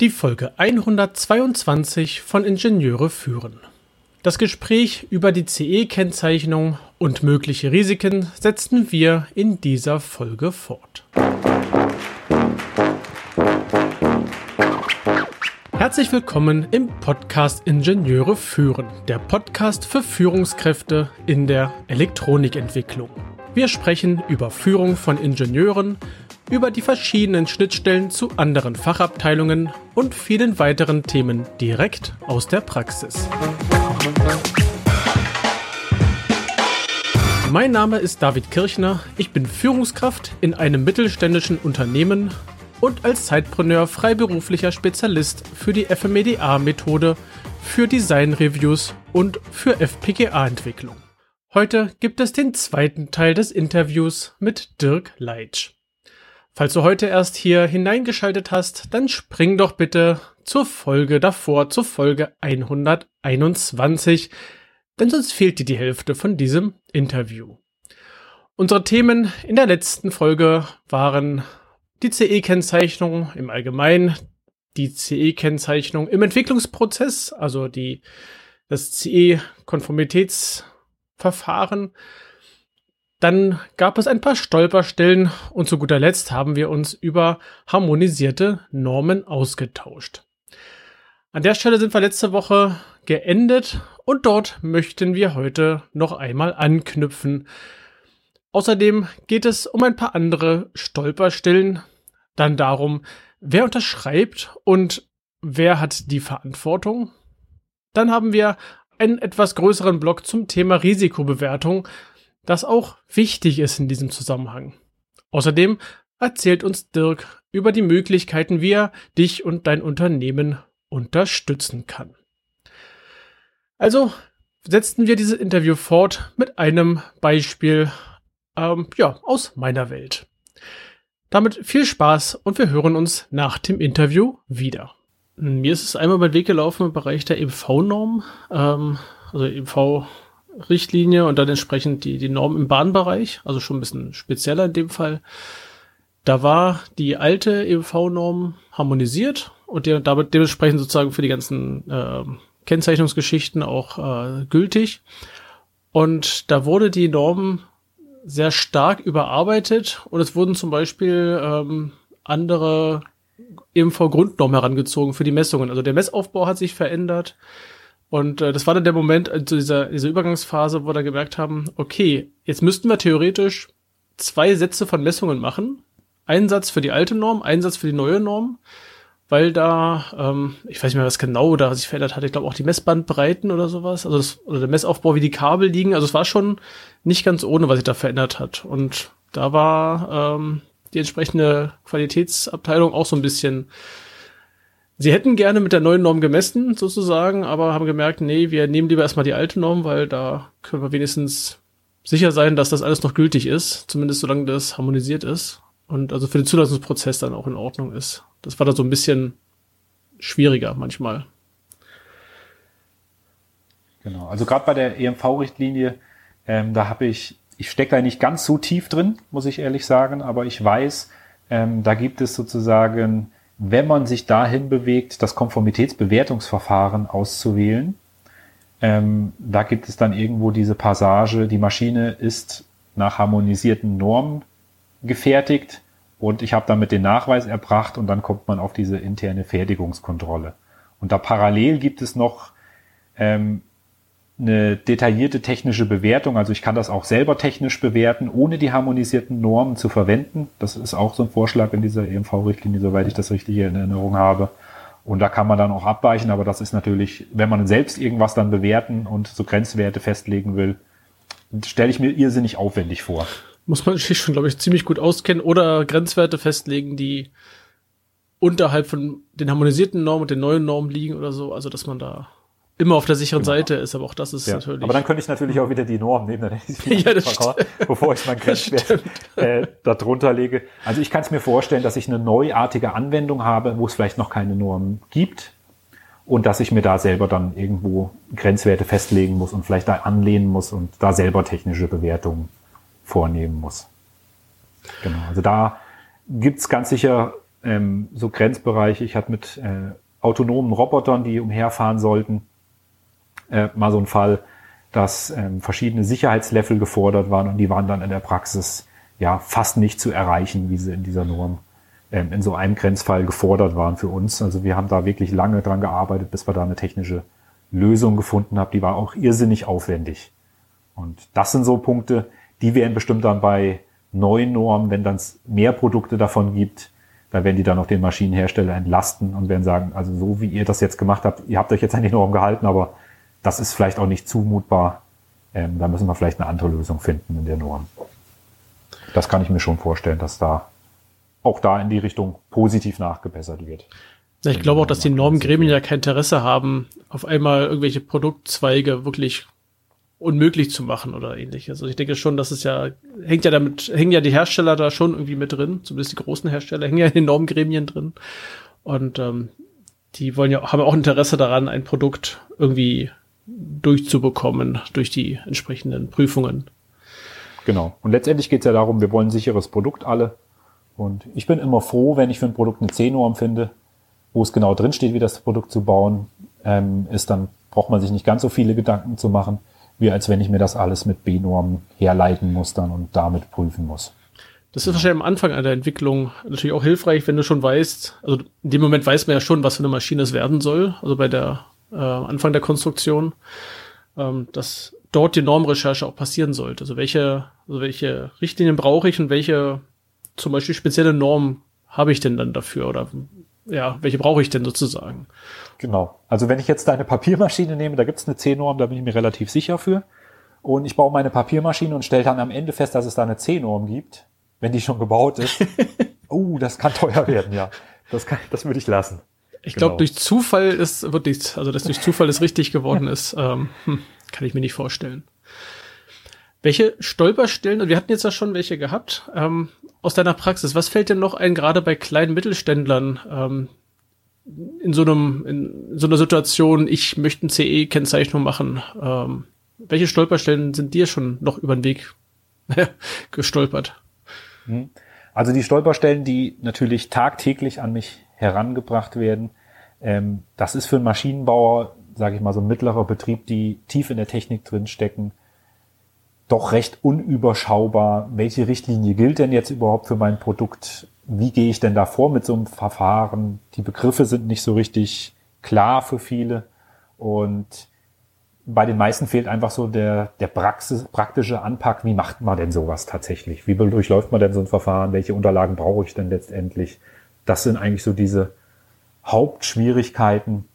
Die Folge 122 von Ingenieure führen. Das Gespräch über die CE-Kennzeichnung und mögliche Risiken setzen wir in dieser Folge fort. Herzlich willkommen im Podcast Ingenieure führen, der Podcast für Führungskräfte in der Elektronikentwicklung. Wir sprechen über Führung von Ingenieuren, über die verschiedenen Schnittstellen zu anderen Fachabteilungen und vielen weiteren Themen direkt aus der Praxis. Mein Name ist David Kirchner, ich bin Führungskraft in einem mittelständischen Unternehmen und als Zeitpreneur freiberuflicher Spezialist für die FMEDA-Methode, für Design-Reviews und für FPGA-Entwicklung. Heute gibt es den zweiten Teil des Interviews mit Dirk Leitsch. Falls du heute erst hier hineingeschaltet hast, dann spring doch bitte zur Folge davor, zur Folge 121, denn sonst fehlt dir die Hälfte von diesem Interview. Unsere Themen in der letzten Folge waren die CE-Kennzeichnung im Allgemeinen, die CE-Kennzeichnung im Entwicklungsprozess, also die, das CE-Konformitätsverfahren. Dann gab es ein paar Stolperstellen und zu guter Letzt haben wir uns über harmonisierte Normen ausgetauscht. An der Stelle sind wir letzte Woche geendet und dort möchten wir heute noch einmal anknüpfen. Außerdem geht es um ein paar andere Stolperstellen, dann darum, wer unterschreibt und wer hat die Verantwortung. Dann haben wir einen etwas größeren Block zum Thema Risikobewertung, das auch wichtig ist in diesem Zusammenhang. Außerdem erzählt uns Dirk über die Möglichkeiten, wie er dich und dein Unternehmen unterstützen kann. Also setzen wir dieses Interview fort mit einem Beispiel ähm, ja, aus meiner Welt. Damit viel Spaß und wir hören uns nach dem Interview wieder. Mir ist es einmal über den Weg gelaufen im Bereich der EMV-Norm, ähm, also EMV-Richtlinie und dann entsprechend die, die Norm im Bahnbereich, also schon ein bisschen spezieller in dem Fall. Da war die alte EMV-Norm harmonisiert und die, damit dementsprechend sozusagen für die ganzen äh, Kennzeichnungsgeschichten auch äh, gültig. Und da wurde die Norm sehr stark überarbeitet und es wurden zum Beispiel ähm, andere EMV-Grundnormen herangezogen für die Messungen. Also der Messaufbau hat sich verändert. Und äh, das war dann der Moment, also dieser, dieser Übergangsphase, wo wir gemerkt haben, okay, jetzt müssten wir theoretisch zwei Sätze von Messungen machen. Einen Satz für die alte Norm, einen Satz für die neue Norm weil da, ähm, ich weiß nicht mehr, was genau da sich verändert hat. Ich glaube auch die Messbandbreiten oder sowas, also das, oder der Messaufbau, wie die Kabel liegen. Also es war schon nicht ganz ohne, was sich da verändert hat. Und da war ähm, die entsprechende Qualitätsabteilung auch so ein bisschen. Sie hätten gerne mit der neuen Norm gemessen, sozusagen, aber haben gemerkt, nee, wir nehmen lieber erstmal die alte Norm, weil da können wir wenigstens sicher sein, dass das alles noch gültig ist, zumindest solange das harmonisiert ist und also für den Zulassungsprozess dann auch in Ordnung ist. Das war da so ein bisschen schwieriger manchmal. Genau, also gerade bei der EMV-Richtlinie, ähm, da habe ich, ich stecke da nicht ganz so tief drin, muss ich ehrlich sagen, aber ich weiß, ähm, da gibt es sozusagen, wenn man sich dahin bewegt, das Konformitätsbewertungsverfahren auszuwählen, ähm, da gibt es dann irgendwo diese Passage, die Maschine ist nach harmonisierten Normen gefertigt und ich habe damit den Nachweis erbracht und dann kommt man auf diese interne Fertigungskontrolle. Und da parallel gibt es noch ähm, eine detaillierte technische Bewertung. Also ich kann das auch selber technisch bewerten, ohne die harmonisierten Normen zu verwenden. Das ist auch so ein Vorschlag in dieser EMV-Richtlinie, soweit ich das richtig in Erinnerung habe. Und da kann man dann auch abweichen, aber das ist natürlich, wenn man selbst irgendwas dann bewerten und so Grenzwerte festlegen will, stelle ich mir irrsinnig aufwendig vor muss man sich schon, glaube ich, ziemlich gut auskennen oder Grenzwerte festlegen, die unterhalb von den harmonisierten Normen und den neuen Normen liegen oder so. Also, dass man da immer auf der sicheren genau. Seite ist, aber auch das ist ja. natürlich. Aber dann könnte ich natürlich auch wieder die Norm nehmen, dann ich ja, das bevor ich mein Grenzwert äh, da drunter lege. Also ich kann es mir vorstellen, dass ich eine neuartige Anwendung habe, wo es vielleicht noch keine Norm gibt und dass ich mir da selber dann irgendwo Grenzwerte festlegen muss und vielleicht da anlehnen muss und da selber technische Bewertungen vornehmen muss. Genau, also da gibt's ganz sicher ähm, so Grenzbereiche. Ich hatte mit äh, autonomen Robotern, die umherfahren sollten, äh, mal so ein Fall, dass ähm, verschiedene Sicherheitslevel gefordert waren und die waren dann in der Praxis ja fast nicht zu erreichen, wie sie in dieser Norm ähm, in so einem Grenzfall gefordert waren für uns. Also wir haben da wirklich lange dran gearbeitet, bis wir da eine technische Lösung gefunden haben. Die war auch irrsinnig aufwendig. Und das sind so Punkte, die werden bestimmt dann bei neuen Normen, wenn dann mehr Produkte davon gibt, da werden die dann auch den Maschinenhersteller entlasten und werden sagen, also so wie ihr das jetzt gemacht habt, ihr habt euch jetzt an die Norm gehalten, aber das ist vielleicht auch nicht zumutbar. Ähm, da müssen wir vielleicht eine andere Lösung finden in der Norm. Das kann ich mir schon vorstellen, dass da auch da in die Richtung positiv nachgebessert wird. Ja, ich glaube auch, dass die Normgremien ja kein Interesse haben, auf einmal irgendwelche Produktzweige wirklich unmöglich zu machen oder ähnliches. Also ich denke schon, dass es ja, hängt ja damit, hängen ja die Hersteller da schon irgendwie mit drin, zumindest die großen Hersteller hängen ja in den Normgremien drin. Und ähm, die wollen ja, haben auch Interesse daran, ein Produkt irgendwie durchzubekommen durch die entsprechenden Prüfungen. Genau. Und letztendlich geht es ja darum, wir wollen ein sicheres Produkt alle. Und ich bin immer froh, wenn ich für ein Produkt eine C-Norm finde, wo es genau drin steht, wie das Produkt zu bauen ähm, ist, dann braucht man sich nicht ganz so viele Gedanken zu machen wie als wenn ich mir das alles mit B-Normen herleiten muss dann und damit prüfen muss. Das ist wahrscheinlich am Anfang einer Entwicklung natürlich auch hilfreich, wenn du schon weißt, also in dem Moment weiß man ja schon, was für eine Maschine es werden soll, also bei der äh, Anfang der Konstruktion, ähm, dass dort die Normrecherche auch passieren sollte. Also welche, also welche Richtlinien brauche ich und welche zum Beispiel spezielle Norm habe ich denn dann dafür oder ja, welche brauche ich denn sozusagen? Genau. Also wenn ich jetzt deine Papiermaschine nehme, da gibt es eine C-Norm, da bin ich mir relativ sicher für. Und ich baue meine Papiermaschine und stelle dann am Ende fest, dass es da eine C-Norm gibt, wenn die schon gebaut ist. oh, das kann teuer werden, ja. Das, kann, das würde ich lassen. Ich glaube, genau. durch Zufall ist wirklich, also dass durch Zufall es richtig geworden ist, ähm, hm, kann ich mir nicht vorstellen. Welche Stolperstellen, und wir hatten jetzt ja schon welche gehabt, ähm, aus deiner Praxis, was fällt denn noch ein, gerade bei kleinen Mittelständlern, ähm, in so einem, in so einer Situation, ich möchte ein CE-Kennzeichnung machen, ähm, welche Stolperstellen sind dir schon noch über den Weg gestolpert? Mhm. Also die Stolperstellen, die natürlich tagtäglich an mich herangebracht werden, ähm, das ist für einen Maschinenbauer, sage ich mal, so ein mittlerer Betrieb, die tief in der Technik drin stecken, doch recht unüberschaubar. Welche Richtlinie gilt denn jetzt überhaupt für mein Produkt? wie gehe ich denn da vor mit so einem Verfahren? Die Begriffe sind nicht so richtig klar für viele und bei den meisten fehlt einfach so der, der Praxis, praktische Anpack. Wie macht man denn sowas tatsächlich? Wie durchläuft man denn so ein Verfahren? Welche Unterlagen brauche ich denn letztendlich? Das sind eigentlich so diese Hauptschwierigkeiten,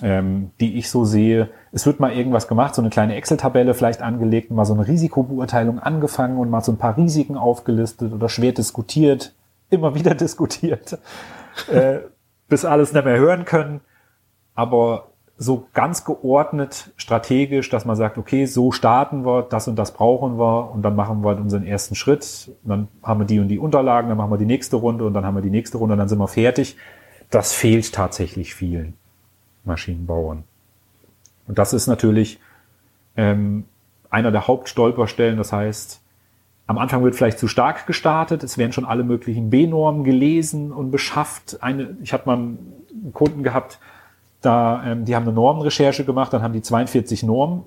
ähm, die ich so sehe. Es wird mal irgendwas gemacht, so eine kleine Excel-Tabelle vielleicht angelegt, mal so eine Risikobeurteilung angefangen und mal so ein paar Risiken aufgelistet oder schwer diskutiert, immer wieder diskutiert, äh, bis alles nicht mehr hören können. Aber so ganz geordnet, strategisch, dass man sagt, okay, so starten wir, das und das brauchen wir und dann machen wir unseren ersten Schritt, dann haben wir die und die Unterlagen, dann machen wir die nächste Runde und dann haben wir die nächste Runde und dann sind wir fertig. Das fehlt tatsächlich vielen. Maschinenbauern. Und das ist natürlich ähm, einer der Hauptstolperstellen. Das heißt, am Anfang wird vielleicht zu stark gestartet. Es werden schon alle möglichen B-Normen gelesen und beschafft. Eine, ich hatte mal einen Kunden gehabt, da, ähm, die haben eine Normenrecherche gemacht, dann haben die 42 Normen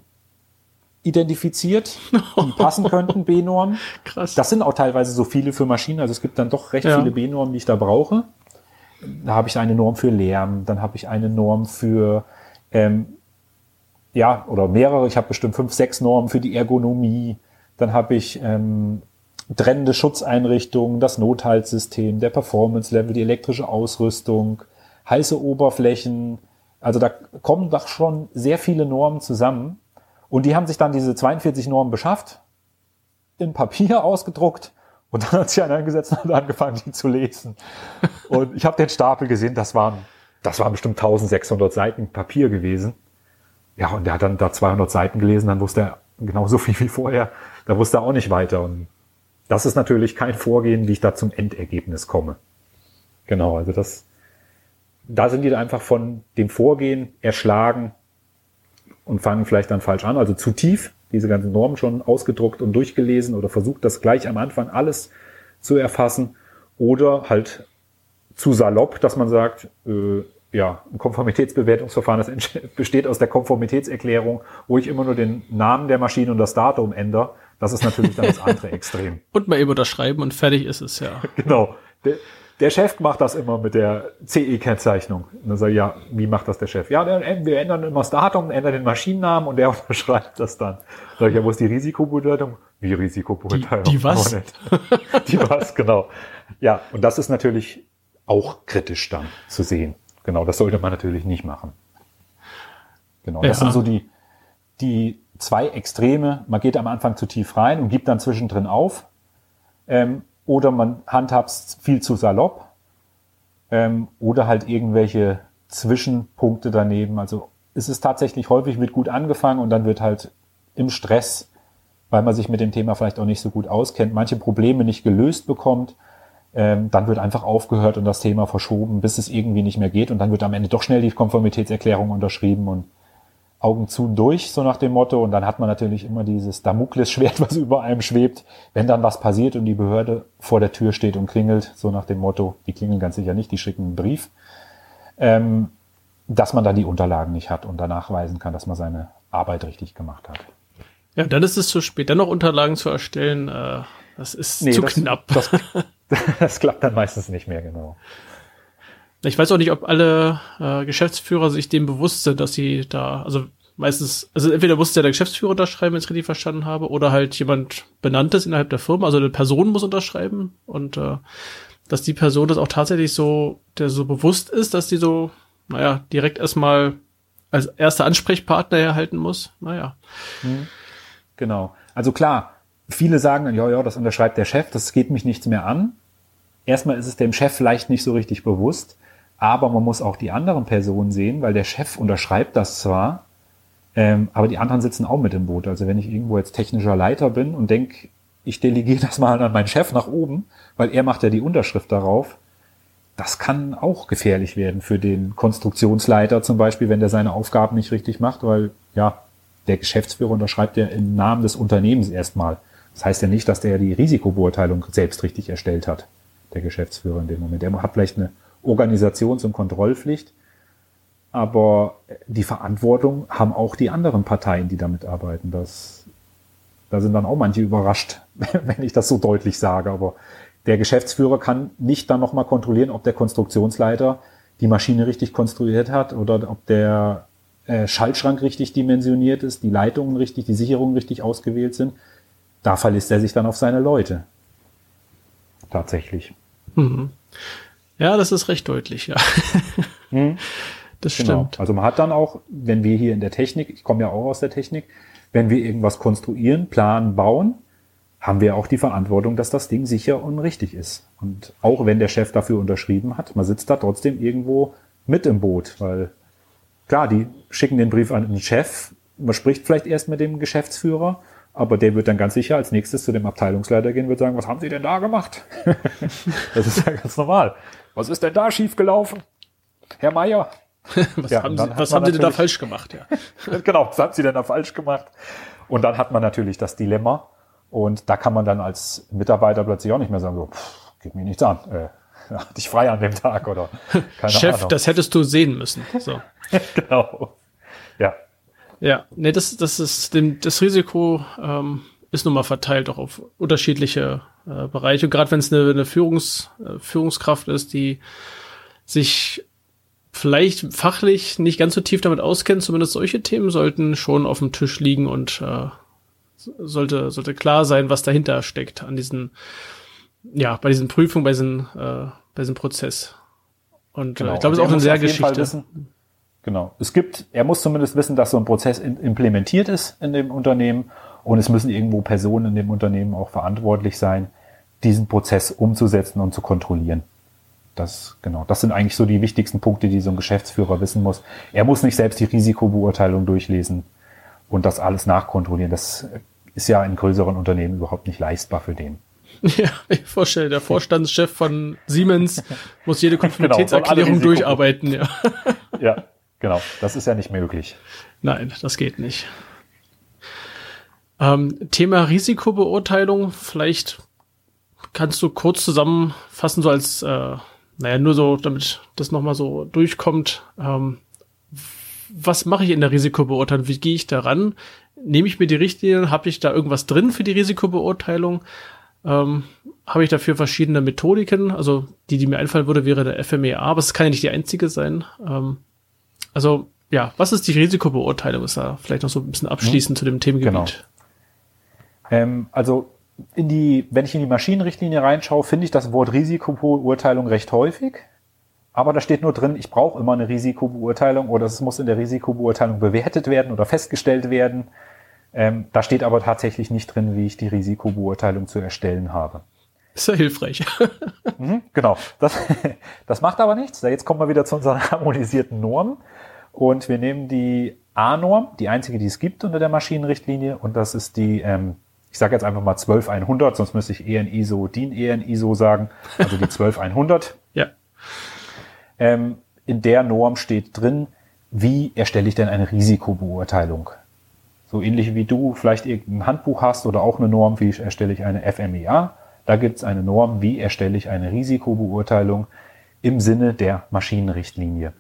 identifiziert, die passen könnten, B-Normen. Krass. Das sind auch teilweise so viele für Maschinen. Also es gibt dann doch recht ja. viele B-Normen, die ich da brauche da habe ich eine Norm für Lärm, dann habe ich eine Norm für ähm, ja oder mehrere. Ich habe bestimmt fünf, sechs Normen für die Ergonomie. Dann habe ich ähm, trennende Schutzeinrichtungen, das Nothaltssystem, der Performance Level, die elektrische Ausrüstung, heiße Oberflächen. Also da kommen doch schon sehr viele Normen zusammen. Und die haben sich dann diese 42 Normen beschafft, in Papier ausgedruckt und dann hat sich einer hingesetzt und hat angefangen, die zu lesen. Und ich habe den Stapel gesehen, das waren, das waren bestimmt 1600 Seiten Papier gewesen. Ja, und der hat dann da 200 Seiten gelesen, dann wusste er genauso viel wie vorher, da wusste er auch nicht weiter. Und das ist natürlich kein Vorgehen, wie ich da zum Endergebnis komme. Genau, also das, da sind die einfach von dem Vorgehen erschlagen und fangen vielleicht dann falsch an, also zu tief diese ganzen Normen schon ausgedruckt und durchgelesen oder versucht, das gleich am Anfang alles zu erfassen oder halt zu salopp, dass man sagt, äh, ja, ein Konformitätsbewertungsverfahren, das besteht aus der Konformitätserklärung, wo ich immer nur den Namen der Maschine und das Datum ändere. Das ist natürlich dann das andere Extrem. Und mal eben unterschreiben und fertig ist es, ja. Genau. Der, Chef macht das immer mit der CE-Kennzeichnung. Und dann sage ich, ja, wie macht das der Chef? Ja, wir ändern immer das Datum, ändern den Maschinennamen und der unterschreibt das dann. Sag ich, ja, wo ist die Risikobeurteilung? Wie Risikobeurteilung? Die, die was? die was, genau. Ja, und das ist natürlich auch kritisch dann zu sehen. Genau, das sollte man natürlich nicht machen. Genau, das ja. sind so die, die zwei Extreme. Man geht am Anfang zu tief rein und gibt dann zwischendrin auf. Ähm, oder man handhabt viel zu salopp. Ähm, oder halt irgendwelche Zwischenpunkte daneben. Also es ist tatsächlich häufig mit gut angefangen und dann wird halt im Stress, weil man sich mit dem Thema vielleicht auch nicht so gut auskennt, manche Probleme nicht gelöst bekommt ähm, dann wird einfach aufgehört und das Thema verschoben, bis es irgendwie nicht mehr geht und dann wird am Ende doch schnell die Konformitätserklärung unterschrieben und Augen zu durch, so nach dem Motto. Und dann hat man natürlich immer dieses Damoklesschwert, was über einem schwebt, wenn dann was passiert und die Behörde vor der Tür steht und klingelt, so nach dem Motto, die klingeln ganz sicher nicht, die schicken einen Brief, ähm, dass man dann die Unterlagen nicht hat und danach weisen kann, dass man seine Arbeit richtig gemacht hat. Ja, dann ist es zu spät, dann noch Unterlagen zu erstellen. Äh, das ist nee, zu das, knapp. Das, das klappt dann meistens nicht mehr, genau. Ich weiß auch nicht, ob alle äh, Geschäftsführer sich dem bewusst sind, dass sie da, also meistens, also entweder muss der Geschäftsführer unterschreiben, wenn ich es richtig verstanden habe, oder halt jemand Benanntes innerhalb der Firma, also eine Person muss unterschreiben und äh, dass die Person das auch tatsächlich so, der so bewusst ist, dass sie so, naja, direkt erstmal als erster Ansprechpartner erhalten muss. Naja. Hm. Genau. Also klar, viele sagen dann, ja, ja, das unterschreibt der Chef, das geht mich nichts mehr an. Erstmal ist es dem Chef vielleicht nicht so richtig bewusst, aber man muss auch die anderen Personen sehen, weil der Chef unterschreibt das zwar, ähm, aber die anderen sitzen auch mit im Boot. Also wenn ich irgendwo jetzt technischer Leiter bin und denke, ich delegiere das mal an meinen Chef nach oben, weil er macht ja die Unterschrift darauf, das kann auch gefährlich werden für den Konstruktionsleiter zum Beispiel, wenn der seine Aufgaben nicht richtig macht, weil ja, der Geschäftsführer unterschreibt ja im Namen des Unternehmens erstmal. Das heißt ja nicht, dass der die Risikobeurteilung selbst richtig erstellt hat, der Geschäftsführer in dem Moment. Der hat vielleicht eine Organisations- und Kontrollpflicht, aber die Verantwortung haben auch die anderen Parteien, die damit arbeiten. Das, da sind dann auch manche überrascht, wenn ich das so deutlich sage. Aber der Geschäftsführer kann nicht dann nochmal kontrollieren, ob der Konstruktionsleiter die Maschine richtig konstruiert hat oder ob der äh, Schaltschrank richtig dimensioniert ist, die Leitungen richtig, die Sicherungen richtig ausgewählt sind da verlässt er sich dann auf seine Leute. Tatsächlich. Mhm. Ja, das ist recht deutlich, ja. Mhm. Das genau. stimmt. Also man hat dann auch, wenn wir hier in der Technik, ich komme ja auch aus der Technik, wenn wir irgendwas konstruieren, planen, bauen, haben wir auch die Verantwortung, dass das Ding sicher und richtig ist. Und auch wenn der Chef dafür unterschrieben hat, man sitzt da trotzdem irgendwo mit im Boot, weil klar, die schicken den Brief an den Chef, man spricht vielleicht erst mit dem Geschäftsführer aber der wird dann ganz sicher als nächstes zu dem Abteilungsleiter gehen und wird sagen, was haben Sie denn da gemacht? das ist ja ganz normal. Was ist denn da schiefgelaufen? Herr Meier? was ja, haben, Sie, was haben Sie denn da falsch gemacht? Ja. genau, was haben Sie denn da falsch gemacht? Und dann hat man natürlich das Dilemma. Und da kann man dann als Mitarbeiter plötzlich auch nicht mehr sagen, so, pff, geht mir nichts an. Äh, hatte ich frei an dem Tag oder keine Chef, Ahnung. das hättest du sehen müssen. So. genau. Ja, ja, nee, das, das ist dem, das Risiko ähm, ist nun mal verteilt auch auf unterschiedliche äh, Bereiche. Und gerade wenn es eine, eine Führungs, äh, Führungskraft ist, die sich vielleicht fachlich nicht ganz so tief damit auskennt, zumindest solche Themen sollten schon auf dem Tisch liegen und äh, sollte, sollte klar sein, was dahinter steckt an diesen, ja, bei diesen Prüfungen, bei diesem, äh, bei diesem Prozess. Und genau. äh, ich glaube, es ist auch eine sehr Geschichte. Genau. Es gibt, er muss zumindest wissen, dass so ein Prozess implementiert ist in dem Unternehmen und es müssen irgendwo Personen in dem Unternehmen auch verantwortlich sein, diesen Prozess umzusetzen und zu kontrollieren. Das, genau. Das sind eigentlich so die wichtigsten Punkte, die so ein Geschäftsführer wissen muss. Er muss nicht selbst die Risikobeurteilung durchlesen und das alles nachkontrollieren. Das ist ja in größeren Unternehmen überhaupt nicht leistbar für den. Ja, ich vorstelle, der Vorstandschef von Siemens muss jede genau, Konformitätserklärung genau, durcharbeiten, ja. Ja, Genau, das ist ja nicht möglich. Nein, das geht nicht. Ähm, Thema Risikobeurteilung, vielleicht kannst du kurz zusammenfassen, so als, äh, naja, nur so, damit das nochmal so durchkommt. Ähm, was mache ich in der Risikobeurteilung? Wie gehe ich daran? Nehme ich mir die Richtlinien? Habe ich da irgendwas drin für die Risikobeurteilung? Ähm, Habe ich dafür verschiedene Methodiken? Also die, die mir einfallen würde, wäre der FMEA, aber es kann ja nicht die einzige sein. Ähm, also ja, was ist die Risikobeurteilung? Ist da vielleicht noch so ein bisschen abschließend hm. zu dem Themengebiet. Genau. Ähm, also in die, wenn ich in die Maschinenrichtlinie reinschaue, finde ich das Wort Risikobeurteilung recht häufig. Aber da steht nur drin, ich brauche immer eine Risikobeurteilung oder es muss in der Risikobeurteilung bewertet werden oder festgestellt werden. Ähm, da steht aber tatsächlich nicht drin, wie ich die Risikobeurteilung zu erstellen habe. Ist ja hilfreich. mhm, genau. Das, das macht aber nichts. Jetzt kommen wir wieder zu unseren harmonisierten Normen. Und wir nehmen die A-Norm, die einzige, die es gibt unter der Maschinenrichtlinie. Und das ist die, ähm, ich sage jetzt einfach mal 12100, sonst müsste ich EN ISO, DIN EN ISO sagen. Also die 12100. ja. Ähm, in der Norm steht drin, wie erstelle ich denn eine Risikobeurteilung? So ähnlich wie du vielleicht irgendein Handbuch hast oder auch eine Norm, wie erstelle ich eine FMEA. Da gibt es eine Norm, wie erstelle ich eine Risikobeurteilung im Sinne der Maschinenrichtlinie.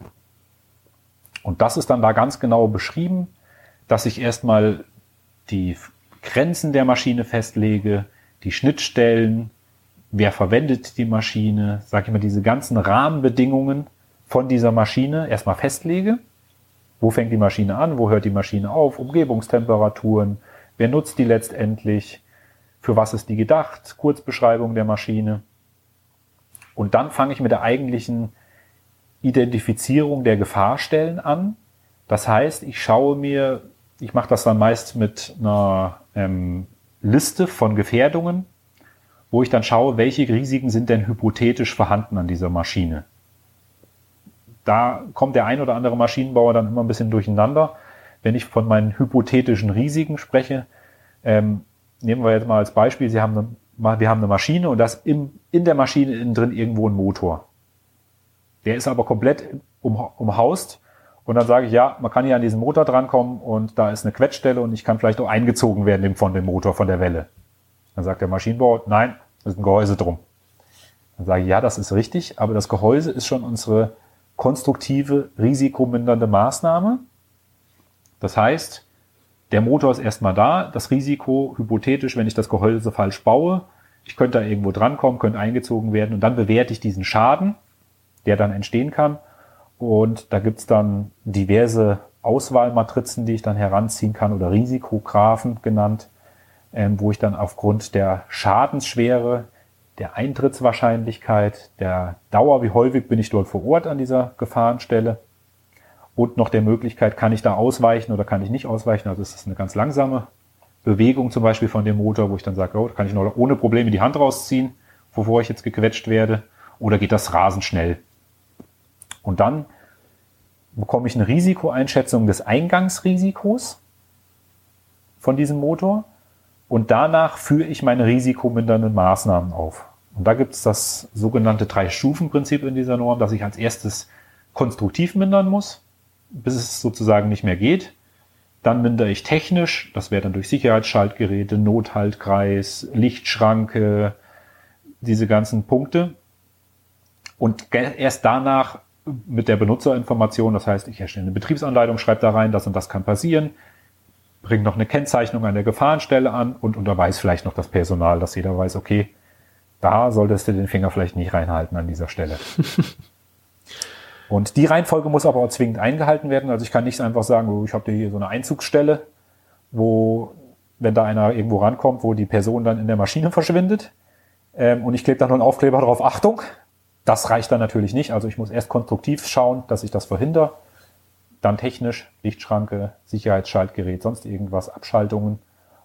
Und das ist dann da ganz genau beschrieben, dass ich erstmal die Grenzen der Maschine festlege, die Schnittstellen, wer verwendet die Maschine, sage ich mal, diese ganzen Rahmenbedingungen von dieser Maschine erstmal festlege. Wo fängt die Maschine an? Wo hört die Maschine auf? Umgebungstemperaturen. Wer nutzt die letztendlich? Für was ist die gedacht? Kurzbeschreibung der Maschine. Und dann fange ich mit der eigentlichen Identifizierung der Gefahrstellen an. Das heißt, ich schaue mir, ich mache das dann meist mit einer ähm, Liste von Gefährdungen, wo ich dann schaue, welche Risiken sind denn hypothetisch vorhanden an dieser Maschine. Da kommt der ein oder andere Maschinenbauer dann immer ein bisschen durcheinander. Wenn ich von meinen hypothetischen Risiken spreche, ähm, nehmen wir jetzt mal als Beispiel, Sie haben eine, wir haben eine Maschine und das im, in der Maschine innen drin irgendwo ein Motor. Der ist aber komplett um, umhaust und dann sage ich, ja, man kann hier an diesen Motor drankommen und da ist eine Quetschstelle und ich kann vielleicht auch eingezogen werden von dem Motor, von der Welle. Dann sagt der Maschinenbauer, nein, da ist ein Gehäuse drum. Dann sage ich, ja, das ist richtig, aber das Gehäuse ist schon unsere konstruktive, risikomindernde Maßnahme. Das heißt, der Motor ist erstmal da, das Risiko hypothetisch, wenn ich das Gehäuse falsch baue, ich könnte da irgendwo drankommen, könnte eingezogen werden und dann bewerte ich diesen Schaden, der dann entstehen kann. Und da gibt's dann diverse Auswahlmatrizen, die ich dann heranziehen kann oder Risikographen genannt, ähm, wo ich dann aufgrund der Schadensschwere, der Eintrittswahrscheinlichkeit, der Dauer, wie häufig bin ich dort vor Ort an dieser Gefahrenstelle und noch der Möglichkeit, kann ich da ausweichen oder kann ich nicht ausweichen. Also ist eine ganz langsame Bewegung zum Beispiel von dem Motor, wo ich dann sage, oh, kann ich noch ohne Probleme die Hand rausziehen, bevor ich jetzt gequetscht werde, oder geht das rasend schnell. Und dann bekomme ich eine Risikoeinschätzung des Eingangsrisikos von diesem Motor und danach führe ich meine risikomindernden Maßnahmen auf. Und da gibt es das sogenannte Drei-Stufen-Prinzip in dieser Norm, dass ich als erstes konstruktiv mindern muss, bis es sozusagen nicht mehr geht. Dann mindere ich technisch, das wäre dann durch Sicherheitsschaltgeräte, Nothaltkreis, Lichtschranke, diese ganzen Punkte. Und erst danach mit der Benutzerinformation, das heißt, ich erstelle eine Betriebsanleitung, schreibe da rein, das und das kann passieren, bringt noch eine Kennzeichnung an der Gefahrenstelle an und unterweist vielleicht noch das Personal, dass jeder weiß, okay, da solltest du den Finger vielleicht nicht reinhalten an dieser Stelle. und die Reihenfolge muss aber auch zwingend eingehalten werden. Also ich kann nicht einfach sagen, oh, ich habe hier so eine Einzugsstelle, wo, wenn da einer irgendwo rankommt, wo die Person dann in der Maschine verschwindet ähm, und ich klebe da nur einen Aufkleber drauf, Achtung. Das reicht dann natürlich nicht. Also ich muss erst konstruktiv schauen, dass ich das verhindere dann technisch, Lichtschranke, Sicherheitsschaltgerät, sonst irgendwas, Abschaltungen.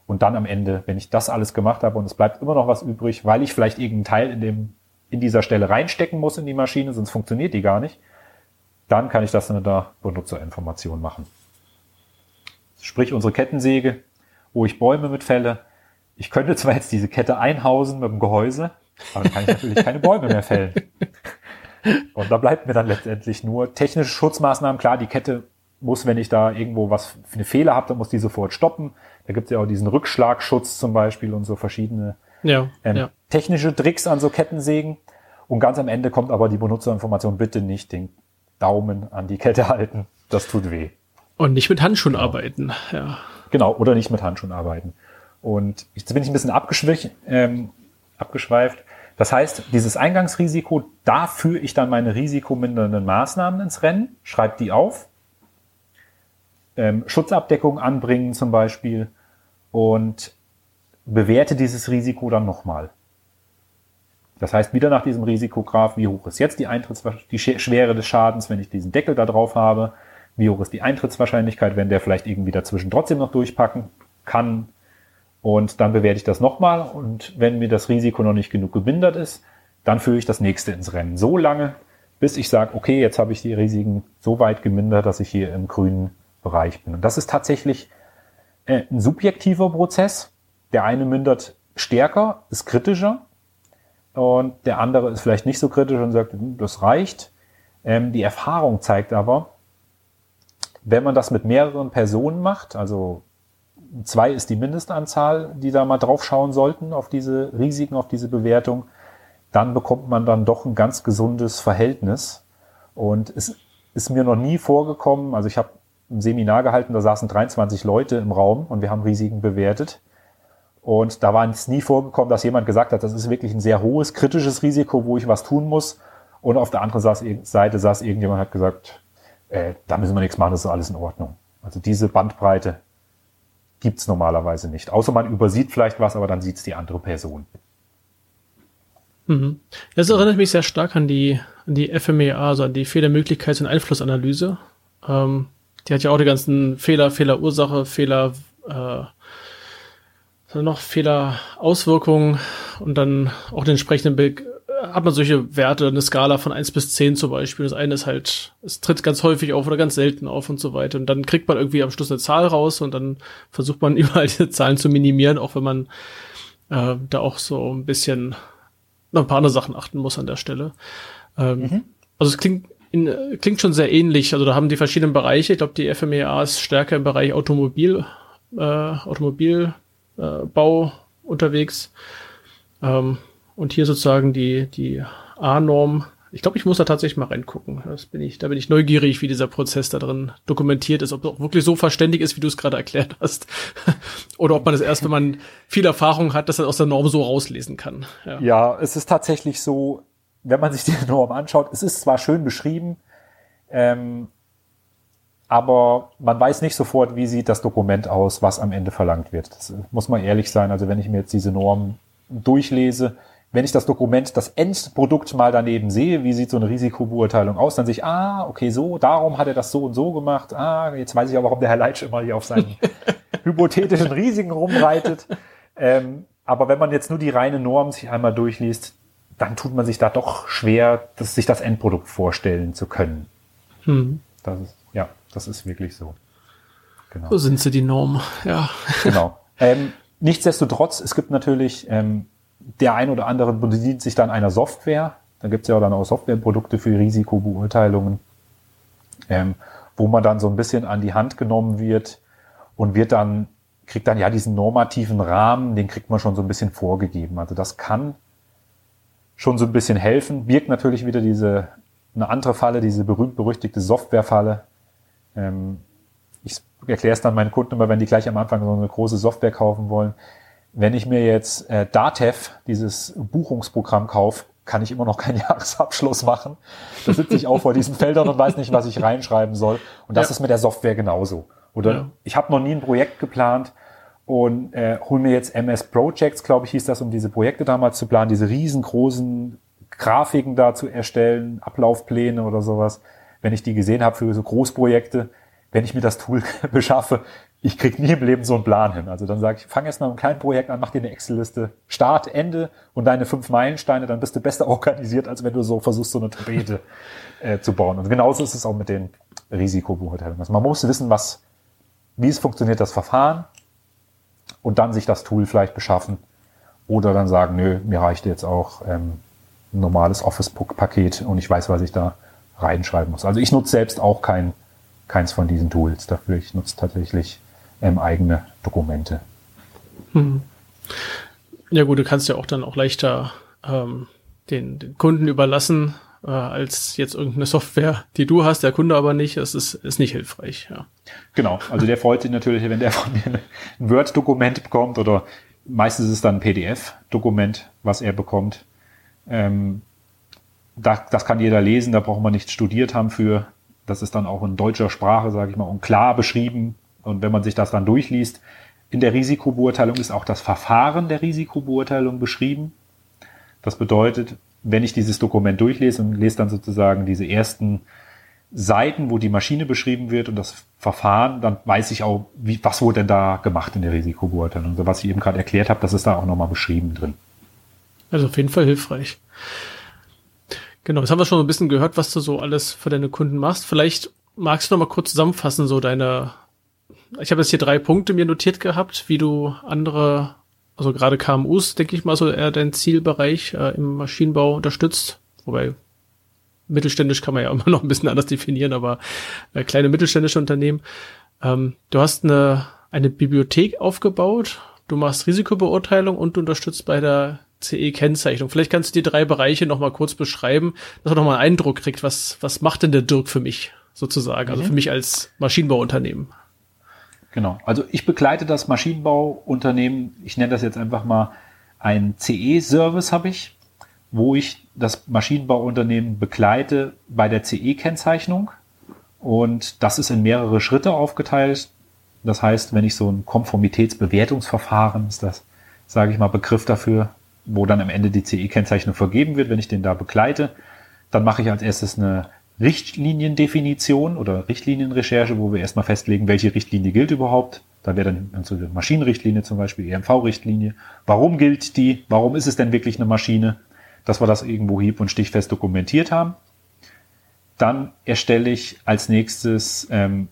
Und dann am Ende, wenn ich das alles gemacht habe und es bleibt immer noch was übrig, weil ich vielleicht irgendeinen Teil in, dem, in dieser Stelle reinstecken muss in die Maschine, sonst funktioniert die gar nicht, dann kann ich das in der Benutzerinformation machen. Sprich unsere Kettensäge, wo ich Bäume mit fälle. Ich könnte zwar jetzt diese Kette einhausen mit dem Gehäuse, aber dann kann ich natürlich keine Bäume mehr fällen. Und da bleibt mir dann letztendlich nur technische Schutzmaßnahmen. Klar, die Kette muss, wenn ich da irgendwo was für eine Fehler habe, dann muss die sofort stoppen. Da gibt es ja auch diesen Rückschlagschutz zum Beispiel und so verschiedene ja, ähm, ja. technische Tricks an so Kettensägen. Und ganz am Ende kommt aber die Benutzerinformation, bitte nicht den Daumen an die Kette halten. Das tut weh. Und nicht mit Handschuhen genau. arbeiten, ja. Genau, oder nicht mit Handschuhen arbeiten. Und jetzt bin ich ein bisschen abgeschwächt, ähm, abgeschweift. Das heißt, dieses Eingangsrisiko, da führe ich dann meine risikomindernden Maßnahmen ins Rennen, schreibe die auf, ähm, Schutzabdeckung anbringen zum Beispiel und bewerte dieses Risiko dann nochmal. Das heißt, wieder nach diesem Risikograph, wie hoch ist jetzt die Eintritts die Schwere des Schadens, wenn ich diesen Deckel da drauf habe, wie hoch ist die Eintrittswahrscheinlichkeit, wenn der vielleicht irgendwie dazwischen trotzdem noch durchpacken kann. Und dann bewerte ich das nochmal und wenn mir das Risiko noch nicht genug gemindert ist, dann führe ich das nächste ins Rennen. So lange, bis ich sage, okay, jetzt habe ich die Risiken so weit gemindert, dass ich hier im grünen Bereich bin. Und das ist tatsächlich äh, ein subjektiver Prozess. Der eine mindert stärker, ist kritischer und der andere ist vielleicht nicht so kritisch und sagt, hm, das reicht. Ähm, die Erfahrung zeigt aber, wenn man das mit mehreren Personen macht, also zwei ist die Mindestanzahl, die da mal drauf schauen sollten auf diese Risiken, auf diese Bewertung, dann bekommt man dann doch ein ganz gesundes Verhältnis. Und es ist mir noch nie vorgekommen, also ich habe ein Seminar gehalten, da saßen 23 Leute im Raum und wir haben Risiken bewertet. Und da war es nie vorgekommen, dass jemand gesagt hat, das ist wirklich ein sehr hohes, kritisches Risiko, wo ich was tun muss. Und auf der anderen Seite saß irgendjemand hat gesagt, äh, da müssen wir nichts machen, das ist alles in Ordnung. Also diese Bandbreite gibt's normalerweise nicht. Außer man übersieht vielleicht was, aber dann sieht's die andere Person. Mhm. Das erinnert mich sehr stark an die, an die FMEA, also an die Fehlermöglichkeits- und Einflussanalyse. Ähm, die hat ja auch die ganzen Fehler, Fehlerursache, Fehler, äh, noch Fehlerauswirkungen und dann auch den entsprechenden Bild hat man solche Werte, eine Skala von eins bis zehn zum Beispiel. Das eine ist halt, es tritt ganz häufig auf oder ganz selten auf und so weiter. Und dann kriegt man irgendwie am Schluss eine Zahl raus und dann versucht man überall diese Zahlen zu minimieren, auch wenn man äh, da auch so ein bisschen noch ein paar andere Sachen achten muss an der Stelle. Ähm, mhm. Also es klingt, in, klingt schon sehr ähnlich. Also da haben die verschiedenen Bereiche. Ich glaube, die FMEA ist stärker im Bereich Automobil, äh, Automobilbau äh, unterwegs. Ähm, und hier sozusagen die, die A-Norm. Ich glaube, ich muss da tatsächlich mal reingucken. Das bin ich, da bin ich neugierig, wie dieser Prozess da drin dokumentiert ist, ob es auch wirklich so verständig ist, wie du es gerade erklärt hast. Oder ob man es erst, wenn man viel Erfahrung hat, das aus der Norm so rauslesen kann. Ja. ja, es ist tatsächlich so, wenn man sich die Norm anschaut, es ist zwar schön beschrieben, ähm, aber man weiß nicht sofort, wie sieht das Dokument aus, was am Ende verlangt wird. Das muss man ehrlich sein. Also wenn ich mir jetzt diese Norm durchlese, wenn ich das Dokument, das Endprodukt mal daneben sehe, wie sieht so eine Risikobeurteilung aus, dann sehe ich, ah, okay, so, darum hat er das so und so gemacht. Ah, jetzt weiß ich auch, warum der Herr Leitsch immer hier auf seinen hypothetischen Risiken rumreitet. Ähm, aber wenn man jetzt nur die reine Norm sich einmal durchliest, dann tut man sich da doch schwer, das, sich das Endprodukt vorstellen zu können. Hm. Das ist, das ist wirklich so. Genau. So sind sie die Norm, ja. Genau. Ähm, nichtsdestotrotz, es gibt natürlich ähm, der ein oder andere bedient sich dann einer Software. Da gibt es ja auch dann auch Softwareprodukte für Risikobeurteilungen, ähm, wo man dann so ein bisschen an die Hand genommen wird und wird dann, kriegt dann ja diesen normativen Rahmen, den kriegt man schon so ein bisschen vorgegeben. Also das kann schon so ein bisschen helfen, birgt natürlich wieder diese, eine andere Falle, diese berühmt-berüchtigte Softwarefalle. Ähm, ich erkläre es dann meinen Kunden immer, wenn die gleich am Anfang so eine große Software kaufen wollen wenn ich mir jetzt äh, Datev, dieses Buchungsprogramm kaufe, kann ich immer noch keinen Jahresabschluss machen. Da sitze ich auch vor diesen Feldern und weiß nicht, was ich reinschreiben soll. Und das ja. ist mit der Software genauso. Oder ja. ich habe noch nie ein Projekt geplant und äh, hol mir jetzt MS Projects, glaube ich, hieß das, um diese Projekte damals zu planen, diese riesengroßen Grafiken da zu erstellen, Ablaufpläne oder sowas. Wenn ich die gesehen habe für so Großprojekte, wenn ich mir das Tool beschaffe, ich krieg nie im Leben so einen Plan hin. Also dann sage ich, fang erst mal mit einem kleinen Projekt an, mach dir eine Excel-Liste, Start, Ende und deine fünf Meilensteine, dann bist du besser organisiert, als wenn du so versuchst, so eine Tapete äh, zu bauen. Und genauso ist es auch mit den Risikobeurteilungen. Also man muss wissen, was, wie es funktioniert, das Verfahren und dann sich das Tool vielleicht beschaffen oder dann sagen, nö, mir reicht jetzt auch ähm, ein normales Office-Paket und ich weiß, was ich da reinschreiben muss. Also ich nutze selbst auch kein, keins von diesen Tools dafür. Ich nutze tatsächlich ähm, eigene Dokumente. Hm. Ja gut, du kannst ja auch dann auch leichter ähm, den, den Kunden überlassen, äh, als jetzt irgendeine Software, die du hast, der Kunde aber nicht. Das ist, ist nicht hilfreich. Ja. Genau, also der freut sich natürlich, wenn der von mir ein Word-Dokument bekommt oder meistens ist es dann ein PDF-Dokument, was er bekommt. Ähm, da, das kann jeder lesen, da braucht man nicht studiert haben für. Das ist dann auch in deutscher Sprache, sage ich mal, und klar beschrieben. Und wenn man sich das dann durchliest, in der Risikobeurteilung ist auch das Verfahren der Risikobeurteilung beschrieben. Das bedeutet, wenn ich dieses Dokument durchlese und lese dann sozusagen diese ersten Seiten, wo die Maschine beschrieben wird und das Verfahren, dann weiß ich auch, wie, was wurde denn da gemacht in der Risikobeurteilung. So was ich eben gerade erklärt habe, das ist da auch nochmal beschrieben drin. Also auf jeden Fall hilfreich. Genau, jetzt haben wir schon ein bisschen gehört, was du so alles für deine Kunden machst. Vielleicht magst du noch mal kurz zusammenfassen, so deine, ich habe jetzt hier drei Punkte mir notiert gehabt, wie du andere, also gerade KMUs, denke ich mal, so eher dein Zielbereich äh, im Maschinenbau unterstützt. Wobei mittelständisch kann man ja immer noch ein bisschen anders definieren, aber äh, kleine mittelständische Unternehmen. Ähm, du hast eine, eine Bibliothek aufgebaut, du machst Risikobeurteilung und du unterstützt bei der CE-Kennzeichnung. Vielleicht kannst du die drei Bereiche noch mal kurz beschreiben, dass man noch mal einen Eindruck kriegt, was, was macht denn der Dirk für mich sozusagen, also mhm. für mich als Maschinenbauunternehmen. Genau, also ich begleite das Maschinenbauunternehmen, ich nenne das jetzt einfach mal ein CE-Service habe ich, wo ich das Maschinenbauunternehmen begleite bei der CE-Kennzeichnung und das ist in mehrere Schritte aufgeteilt. Das heißt, wenn ich so ein Konformitätsbewertungsverfahren ist das, sage ich mal, Begriff dafür, wo dann am Ende die CE-Kennzeichnung vergeben wird, wenn ich den da begleite. Dann mache ich als erstes eine Richtliniendefinition oder Richtlinienrecherche, wo wir erstmal festlegen, welche Richtlinie gilt überhaupt. Da wäre dann unsere Maschinenrichtlinie zum Beispiel, EMV-Richtlinie. Warum gilt die? Warum ist es denn wirklich eine Maschine? Dass wir das irgendwo hieb- und stichfest dokumentiert haben. Dann erstelle ich als nächstes, ähm,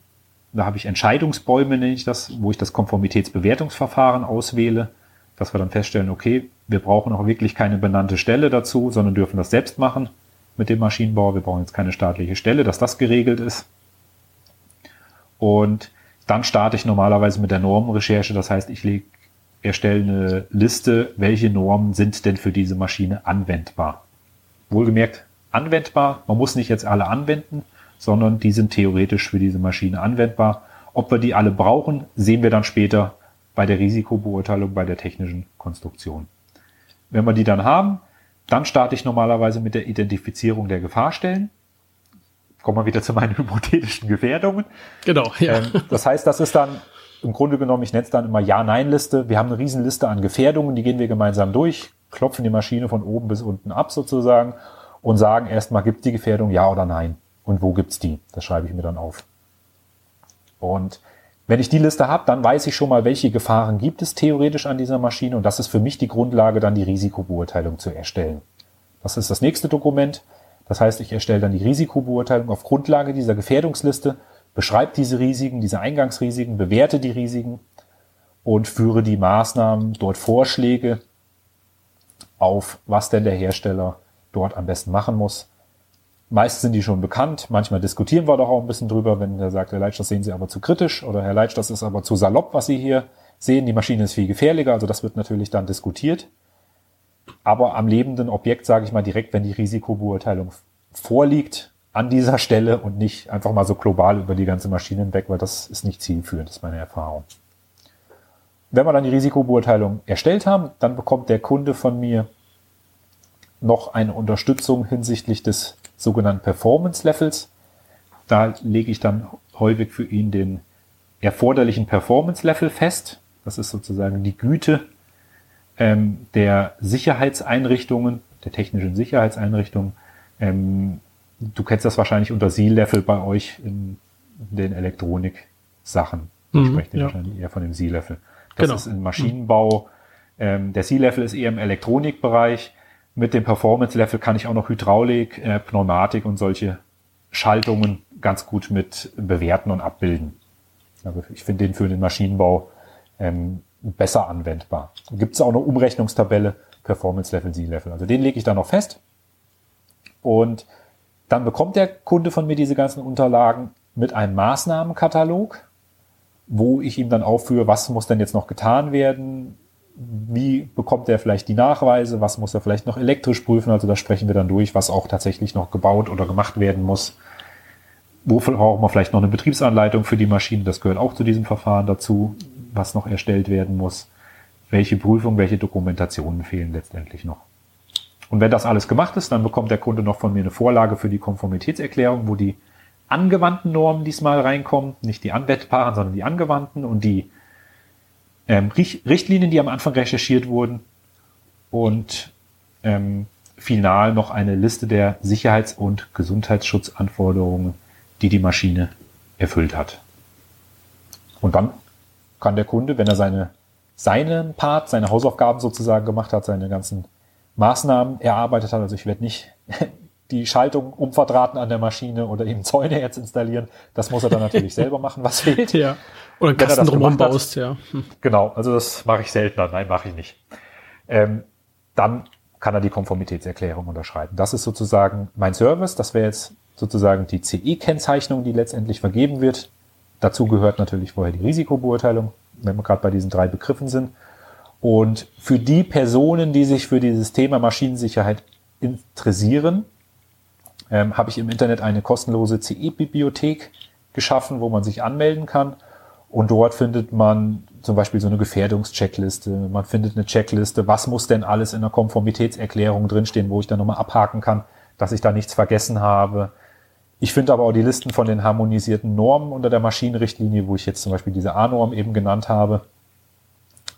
da habe ich Entscheidungsbäume, nenne ich das, wo ich das Konformitätsbewertungsverfahren auswähle dass wir dann feststellen, okay, wir brauchen auch wirklich keine benannte Stelle dazu, sondern dürfen das selbst machen mit dem Maschinenbau. Wir brauchen jetzt keine staatliche Stelle, dass das geregelt ist. Und dann starte ich normalerweise mit der Normenrecherche. Das heißt, ich leg, erstelle eine Liste, welche Normen sind denn für diese Maschine anwendbar. Wohlgemerkt, anwendbar. Man muss nicht jetzt alle anwenden, sondern die sind theoretisch für diese Maschine anwendbar. Ob wir die alle brauchen, sehen wir dann später bei der Risikobeurteilung bei der technischen Konstruktion. Wenn wir die dann haben, dann starte ich normalerweise mit der Identifizierung der Gefahrstellen. Kommen wir wieder zu meinen hypothetischen Gefährdungen. Genau, ja. Ähm, das heißt, das ist dann im Grunde genommen, ich nenne es dann immer Ja-Nein-Liste. Wir haben eine Riesenliste an Gefährdungen, die gehen wir gemeinsam durch, klopfen die Maschine von oben bis unten ab sozusagen und sagen erstmal, gibt die Gefährdung Ja oder Nein? Und wo gibt's die? Das schreibe ich mir dann auf. Und wenn ich die Liste habe, dann weiß ich schon mal, welche Gefahren gibt es theoretisch an dieser Maschine und das ist für mich die Grundlage, dann die Risikobeurteilung zu erstellen. Das ist das nächste Dokument. Das heißt, ich erstelle dann die Risikobeurteilung auf Grundlage dieser Gefährdungsliste, beschreibe diese Risiken, diese Eingangsrisiken, bewerte die Risiken und führe die Maßnahmen, dort Vorschläge auf, was denn der Hersteller dort am besten machen muss, Meist sind die schon bekannt. Manchmal diskutieren wir doch auch ein bisschen drüber, wenn der sagt, Herr Leitsch, das sehen Sie aber zu kritisch oder Herr Leitsch, das ist aber zu salopp, was Sie hier sehen. Die Maschine ist viel gefährlicher. Also das wird natürlich dann diskutiert. Aber am lebenden Objekt, sage ich mal direkt, wenn die Risikobeurteilung vorliegt, an dieser Stelle und nicht einfach mal so global über die ganze Maschine hinweg, weil das ist nicht zielführend, ist meine Erfahrung. Wenn wir dann die Risikobeurteilung erstellt haben, dann bekommt der Kunde von mir noch eine Unterstützung hinsichtlich des sogenannten Performance Levels. Da lege ich dann häufig für ihn den erforderlichen Performance Level fest. Das ist sozusagen die Güte ähm, der Sicherheitseinrichtungen, der technischen Sicherheitseinrichtungen. Ähm, du kennst das wahrscheinlich unter C-Level bei euch in den Elektronik-Sachen. Ich mhm, spreche ja. wahrscheinlich eher von dem C-Level. Das genau. ist im Maschinenbau. Ähm, der C-Level ist eher im Elektronikbereich mit dem Performance Level kann ich auch noch Hydraulik, äh, Pneumatik und solche Schaltungen ganz gut mit bewerten und abbilden. Also ich finde den für den Maschinenbau ähm, besser anwendbar. Gibt es auch eine Umrechnungstabelle, Performance Level, Z-Level. Also den lege ich da noch fest. Und dann bekommt der Kunde von mir diese ganzen Unterlagen mit einem Maßnahmenkatalog, wo ich ihm dann aufführe, was muss denn jetzt noch getan werden, wie bekommt er vielleicht die Nachweise, was muss er vielleicht noch elektrisch prüfen, also da sprechen wir dann durch, was auch tatsächlich noch gebaut oder gemacht werden muss. Wofür braucht man vielleicht noch eine Betriebsanleitung für die Maschine, das gehört auch zu diesem Verfahren dazu, was noch erstellt werden muss. Welche Prüfung, welche Dokumentationen fehlen letztendlich noch. Und wenn das alles gemacht ist, dann bekommt der Kunde noch von mir eine Vorlage für die Konformitätserklärung, wo die angewandten Normen diesmal reinkommen, nicht die anwendbaren, sondern die angewandten und die ähm, Richtlinien, die am Anfang recherchiert wurden und ähm, final noch eine Liste der Sicherheits- und Gesundheitsschutzanforderungen, die die Maschine erfüllt hat. Und dann kann der Kunde, wenn er seine, seinen Part, seine Hausaufgaben sozusagen gemacht hat, seine ganzen Maßnahmen erarbeitet hat, also ich werde nicht die Schaltung umverdrahten an der Maschine oder eben Zäune jetzt installieren. Das muss er dann natürlich selber machen, was fehlt. Ja. Oder einen Kasten drumherum baust, ja. Hm. Genau, also das mache ich seltener. Nein, mache ich nicht. Ähm, dann kann er die Konformitätserklärung unterschreiben. Das ist sozusagen mein Service. Das wäre jetzt sozusagen die CE-Kennzeichnung, die letztendlich vergeben wird. Dazu gehört natürlich vorher die Risikobeurteilung, wenn wir gerade bei diesen drei Begriffen sind. Und für die Personen, die sich für dieses Thema Maschinensicherheit interessieren, ähm, habe ich im Internet eine kostenlose CE-Bibliothek geschaffen, wo man sich anmelden kann. Und dort findet man zum Beispiel so eine Gefährdungscheckliste. Man findet eine Checkliste, was muss denn alles in der Konformitätserklärung drinstehen, wo ich dann nochmal abhaken kann, dass ich da nichts vergessen habe. Ich finde aber auch die Listen von den harmonisierten Normen unter der Maschinenrichtlinie, wo ich jetzt zum Beispiel diese A-Norm eben genannt habe,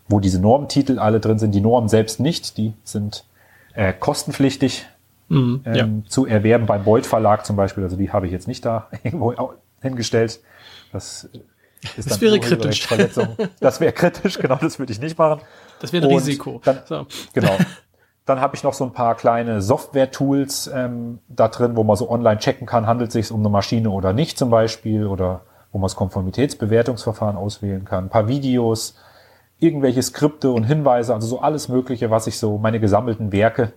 wo diese Normtitel alle drin sind. Die Normen selbst nicht, die sind äh, kostenpflichtig mhm, ähm, ja. zu erwerben beim Beuth Verlag zum Beispiel. Also die habe ich jetzt nicht da irgendwo hingestellt. Das ist das wäre kritisch. Das wäre kritisch, genau, das würde ich nicht machen. Das wäre ein Risiko. Dann, so. Genau. Dann habe ich noch so ein paar kleine Software-Tools ähm, da drin, wo man so online checken kann, handelt es sich um eine Maschine oder nicht zum Beispiel, oder wo man das Konformitätsbewertungsverfahren auswählen kann. Ein paar Videos, irgendwelche Skripte und Hinweise, also so alles Mögliche, was ich so, meine gesammelten Werke,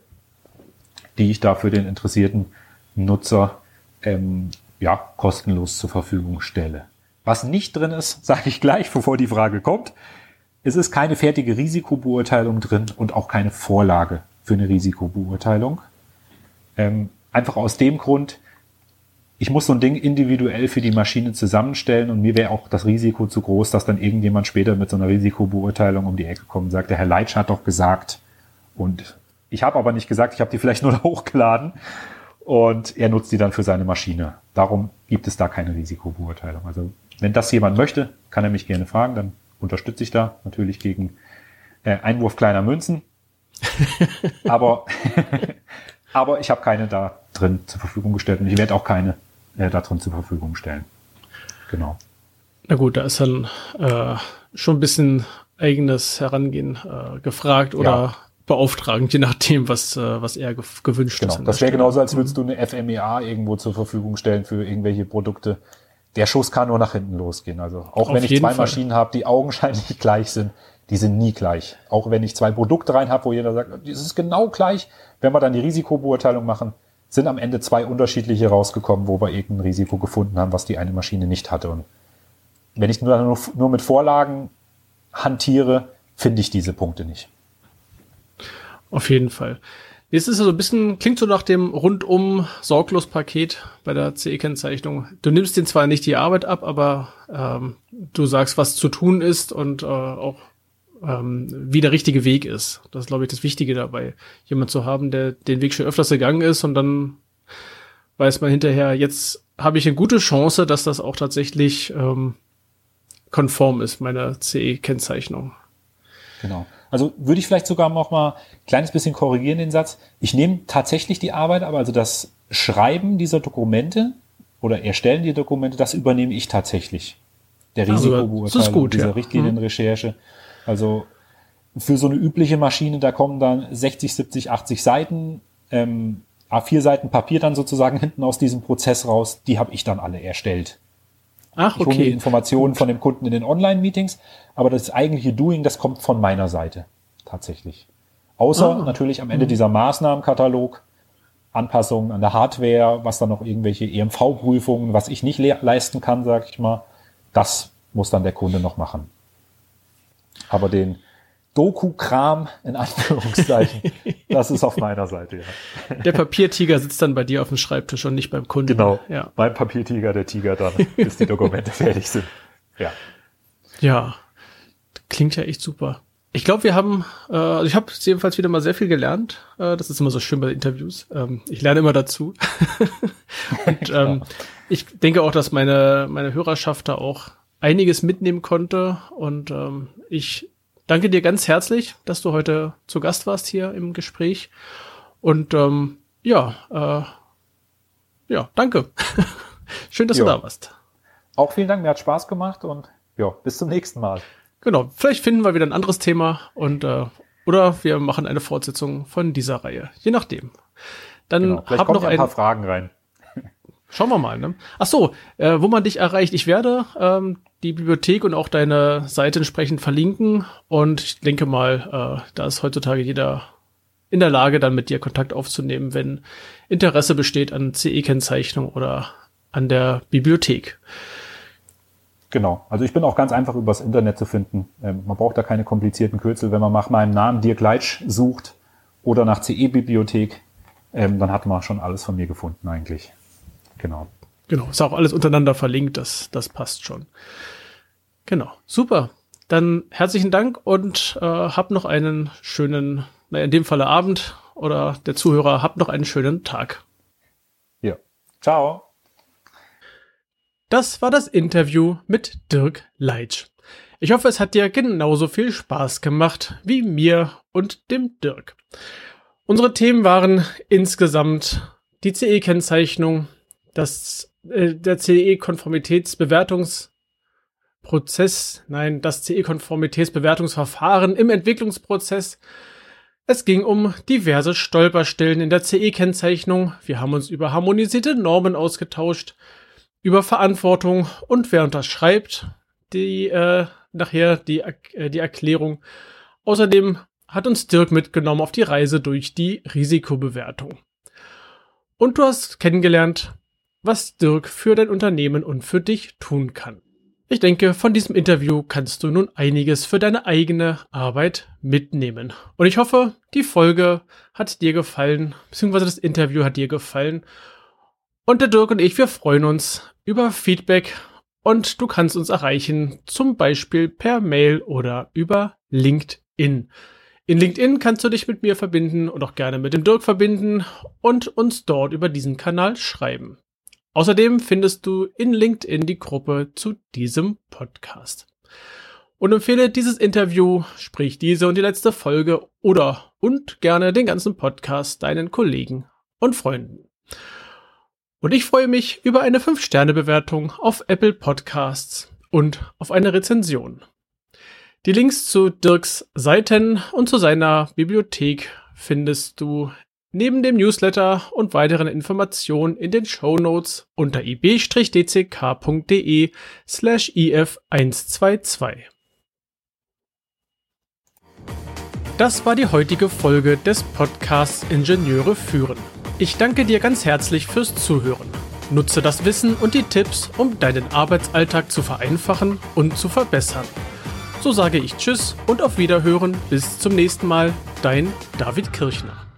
die ich da für den interessierten Nutzer ähm, ja, kostenlos zur Verfügung stelle. Was nicht drin ist, sage ich gleich, bevor die Frage kommt. Es ist keine fertige Risikobeurteilung drin und auch keine Vorlage für eine Risikobeurteilung. Ähm, einfach aus dem Grund, ich muss so ein Ding individuell für die Maschine zusammenstellen und mir wäre auch das Risiko zu groß, dass dann irgendjemand später mit so einer Risikobeurteilung um die Ecke kommt und sagt, der Herr Leitsch hat doch gesagt und ich habe aber nicht gesagt, ich habe die vielleicht nur hochgeladen und er nutzt die dann für seine Maschine. Darum gibt es da keine Risikobeurteilung. Also wenn das jemand möchte, kann er mich gerne fragen, dann unterstütze ich da natürlich gegen äh, Einwurf kleiner Münzen. aber, aber ich habe keine da drin zur Verfügung gestellt und ich werde auch keine äh, da drin zur Verfügung stellen. Genau. Na gut, da ist dann äh, schon ein bisschen eigenes Herangehen äh, gefragt oder ja. beauftragend, je nachdem, was, äh, was er gewünscht genau. ist. Das wäre genauso, als würdest du eine FMEA irgendwo zur Verfügung stellen für irgendwelche Produkte, der Schuss kann nur nach hinten losgehen. Also auch Auf wenn ich zwei Fall. Maschinen habe, die augenscheinlich gleich sind, die sind nie gleich. Auch wenn ich zwei Produkte rein habe, wo jeder sagt, das ist genau gleich, wenn wir dann die Risikobeurteilung machen, sind am Ende zwei unterschiedliche rausgekommen, wo wir irgendein Risiko gefunden haben, was die eine Maschine nicht hatte. Und wenn ich nur, nur mit Vorlagen hantiere, finde ich diese Punkte nicht. Auf jeden Fall. Jetzt ist es so ein bisschen, klingt so nach dem rundum sorglos Paket bei der CE-Kennzeichnung. Du nimmst den zwar nicht die Arbeit ab, aber ähm, du sagst, was zu tun ist und äh, auch ähm, wie der richtige Weg ist. Das ist, glaube ich, das Wichtige dabei, jemand zu haben, der den Weg schon öfters gegangen ist und dann weiß man hinterher, jetzt habe ich eine gute Chance, dass das auch tatsächlich ähm, konform ist, meiner CE-Kennzeichnung. Genau. Also würde ich vielleicht sogar noch mal ein kleines bisschen korrigieren den Satz. Ich nehme tatsächlich die Arbeit, aber also das Schreiben dieser Dokumente oder Erstellen der Dokumente, das übernehme ich tatsächlich. Der Risikobeurteilung, dieser ja. Richtlinienrecherche. Also für so eine übliche Maschine, da kommen dann 60, 70, 80 Seiten, ähm, A4 Seiten Papier dann sozusagen hinten aus diesem Prozess raus, die habe ich dann alle erstellt. Ach, okay. Ich hole die Informationen von dem Kunden in den Online-Meetings, aber das eigentliche Doing, das kommt von meiner Seite tatsächlich. Außer ah. natürlich am Ende mhm. dieser Maßnahmenkatalog, Anpassungen an der Hardware, was dann noch irgendwelche EMV-Prüfungen, was ich nicht le leisten kann, sag ich mal, das muss dann der Kunde noch machen. Aber den, Doku-Kram in Anführungszeichen, das ist auf meiner Seite, ja. Der Papiertiger sitzt dann bei dir auf dem Schreibtisch und nicht beim Kunden. Genau, ja. mein Papiertiger, der Tiger dann, bis die Dokumente fertig sind. Ja. Ja, klingt ja echt super. Ich glaube, wir haben, äh, also ich habe jedenfalls wieder mal sehr viel gelernt. Äh, das ist immer so schön bei Interviews. Ähm, ich lerne immer dazu. und ähm, ich denke auch, dass meine, meine Hörerschaft da auch einiges mitnehmen konnte. Und ähm, ich danke dir ganz herzlich, dass du heute zu Gast warst hier im Gespräch. Und ähm, ja, äh, ja, danke. Schön, dass jo. du da warst. Auch vielen Dank, mir hat Spaß gemacht und ja, bis zum nächsten Mal. Genau, vielleicht finden wir wieder ein anderes Thema und äh, oder wir machen eine Fortsetzung von dieser Reihe, je nachdem. Dann genau, vielleicht hab noch ein paar Fragen rein. Schauen wir mal. Ne? Ach so, äh, wo man dich erreicht. Ich werde ähm, die Bibliothek und auch deine Seite entsprechend verlinken. Und ich denke mal, äh, da ist heutzutage jeder in der Lage, dann mit dir Kontakt aufzunehmen, wenn Interesse besteht an CE-Kennzeichnung oder an der Bibliothek. Genau. Also ich bin auch ganz einfach übers Internet zu finden. Ähm, man braucht da keine komplizierten Kürzel. Wenn man nach meinem Namen Dirk Leitsch sucht oder nach CE-Bibliothek, ähm, dann hat man schon alles von mir gefunden eigentlich. Genau. Genau, ist auch alles untereinander verlinkt, das, das passt schon. Genau, super. Dann herzlichen Dank und äh, hab noch einen schönen, naja, in dem Falle Abend oder der Zuhörer, habt noch einen schönen Tag. Ja. Ciao. Das war das Interview mit Dirk Leitsch. Ich hoffe, es hat dir genauso viel Spaß gemacht wie mir und dem Dirk. Unsere Themen waren insgesamt die CE-Kennzeichnung, das äh, der CE-Konformitätsbewertungsprozess, nein, das CE-Konformitätsbewertungsverfahren im Entwicklungsprozess. Es ging um diverse Stolperstellen in der CE-Kennzeichnung. Wir haben uns über harmonisierte Normen ausgetauscht, über Verantwortung und wer unterschreibt, die äh, nachher die, äh, die Erklärung. Außerdem hat uns Dirk mitgenommen auf die Reise durch die Risikobewertung. Und du hast kennengelernt, was Dirk für dein Unternehmen und für dich tun kann. Ich denke, von diesem Interview kannst du nun einiges für deine eigene Arbeit mitnehmen. Und ich hoffe, die Folge hat dir gefallen, beziehungsweise das Interview hat dir gefallen. Und der Dirk und ich, wir freuen uns über Feedback und du kannst uns erreichen, zum Beispiel per Mail oder über LinkedIn. In LinkedIn kannst du dich mit mir verbinden und auch gerne mit dem Dirk verbinden und uns dort über diesen Kanal schreiben. Außerdem findest du in LinkedIn die Gruppe zu diesem Podcast. Und empfehle dieses Interview, sprich diese und die letzte Folge oder und gerne den ganzen Podcast deinen Kollegen und Freunden. Und ich freue mich über eine 5-Sterne-Bewertung auf Apple Podcasts und auf eine Rezension. Die Links zu Dirks Seiten und zu seiner Bibliothek findest du neben dem Newsletter und weiteren Informationen in den Show Notes unter ib-dck.de slash if122. Das war die heutige Folge des Podcasts Ingenieure führen. Ich danke dir ganz herzlich fürs Zuhören. Nutze das Wissen und die Tipps, um deinen Arbeitsalltag zu vereinfachen und zu verbessern. So sage ich Tschüss und auf Wiederhören. Bis zum nächsten Mal. Dein David Kirchner.